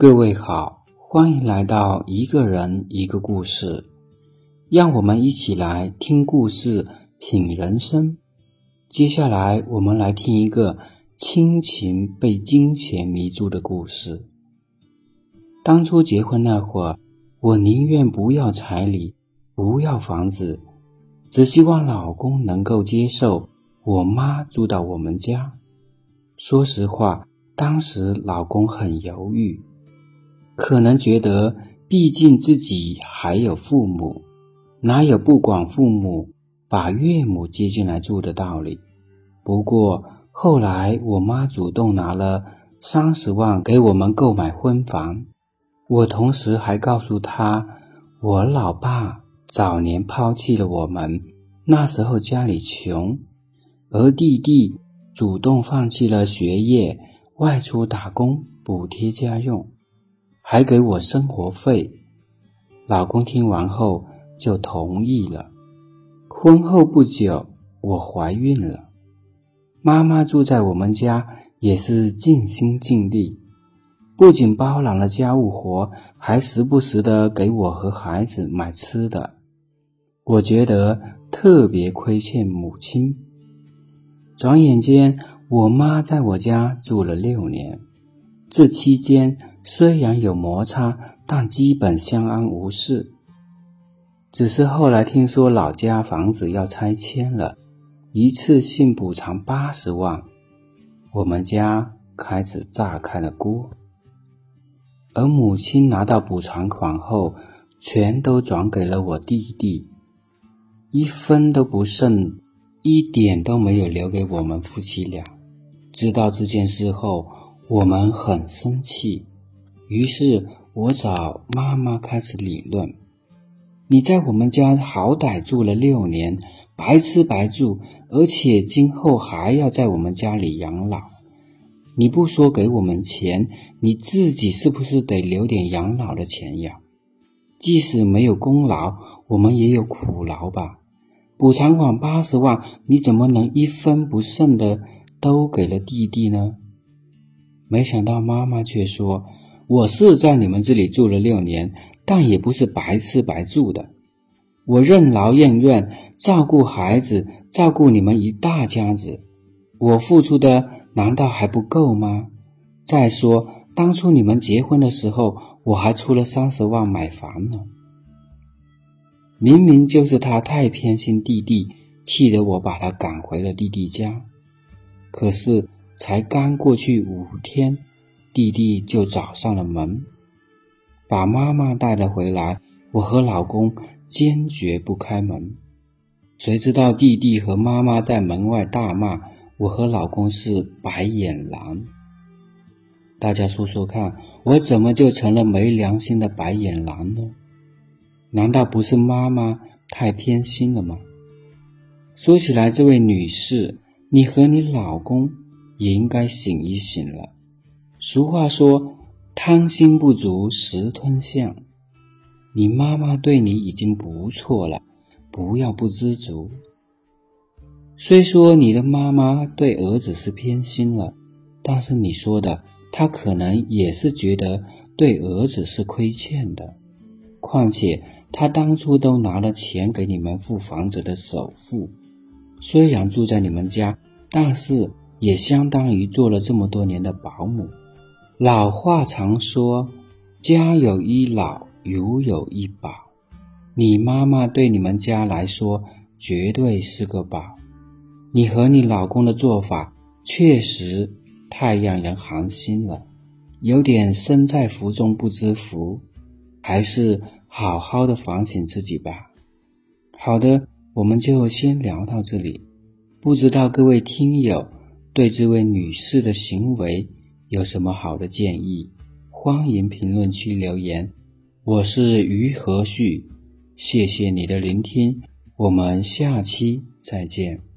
各位好，欢迎来到一个人一个故事，让我们一起来听故事、品人生。接下来，我们来听一个亲情被金钱迷住的故事。当初结婚那会儿，我宁愿不要彩礼，不要房子，只希望老公能够接受我妈住到我们家。说实话，当时老公很犹豫。可能觉得，毕竟自己还有父母，哪有不管父母把岳母接进来住的道理？不过后来我妈主动拿了三十万给我们购买婚房，我同时还告诉她，我老爸早年抛弃了我们，那时候家里穷，而弟弟主动放弃了学业，外出打工补贴家用。还给我生活费，老公听完后就同意了。婚后不久，我怀孕了。妈妈住在我们家，也是尽心尽力，不仅包揽了家务活，还时不时的给我和孩子买吃的。我觉得特别亏欠母亲。转眼间，我妈在我家住了六年，这期间。虽然有摩擦，但基本相安无事。只是后来听说老家房子要拆迁了，一次性补偿八十万，我们家开始炸开了锅。而母亲拿到补偿款后，全都转给了我弟弟，一分都不剩，一点都没有留给我们夫妻俩。知道这件事后，我们很生气。于是我找妈妈开始理论：“你在我们家好歹住了六年，白吃白住，而且今后还要在我们家里养老。你不说给我们钱，你自己是不是得留点养老的钱呀？即使没有功劳，我们也有苦劳吧？补偿款八十万，你怎么能一分不剩的都给了弟弟呢？”没想到妈妈却说。我是在你们这里住了六年，但也不是白吃白住的。我任劳任怨，照顾孩子，照顾你们一大家子，我付出的难道还不够吗？再说，当初你们结婚的时候，我还出了三十万买房呢。明明就是他太偏心弟弟，气得我把他赶回了弟弟家。可是才刚过去五天。弟弟就找上了门，把妈妈带了回来。我和老公坚决不开门。谁知道弟弟和妈妈在门外大骂我和老公是白眼狼。大家说说看，我怎么就成了没良心的白眼狼呢？难道不是妈妈太偏心了吗？说起来，这位女士，你和你老公也应该醒一醒了。俗话说：“贪心不足食吞象。”你妈妈对你已经不错了，不要不知足。虽说你的妈妈对儿子是偏心了，但是你说的，她可能也是觉得对儿子是亏欠的。况且她当初都拿了钱给你们付房子的首付，虽然住在你们家，但是也相当于做了这么多年的保姆。老话常说：“家有一老，如有一宝。”你妈妈对你们家来说绝对是个宝。你和你老公的做法确实太让人寒心了，有点身在福中不知福，还是好好的反省自己吧。好的，我们就先聊到这里。不知道各位听友对这位女士的行为。有什么好的建议，欢迎评论区留言。我是于和旭，谢谢你的聆听，我们下期再见。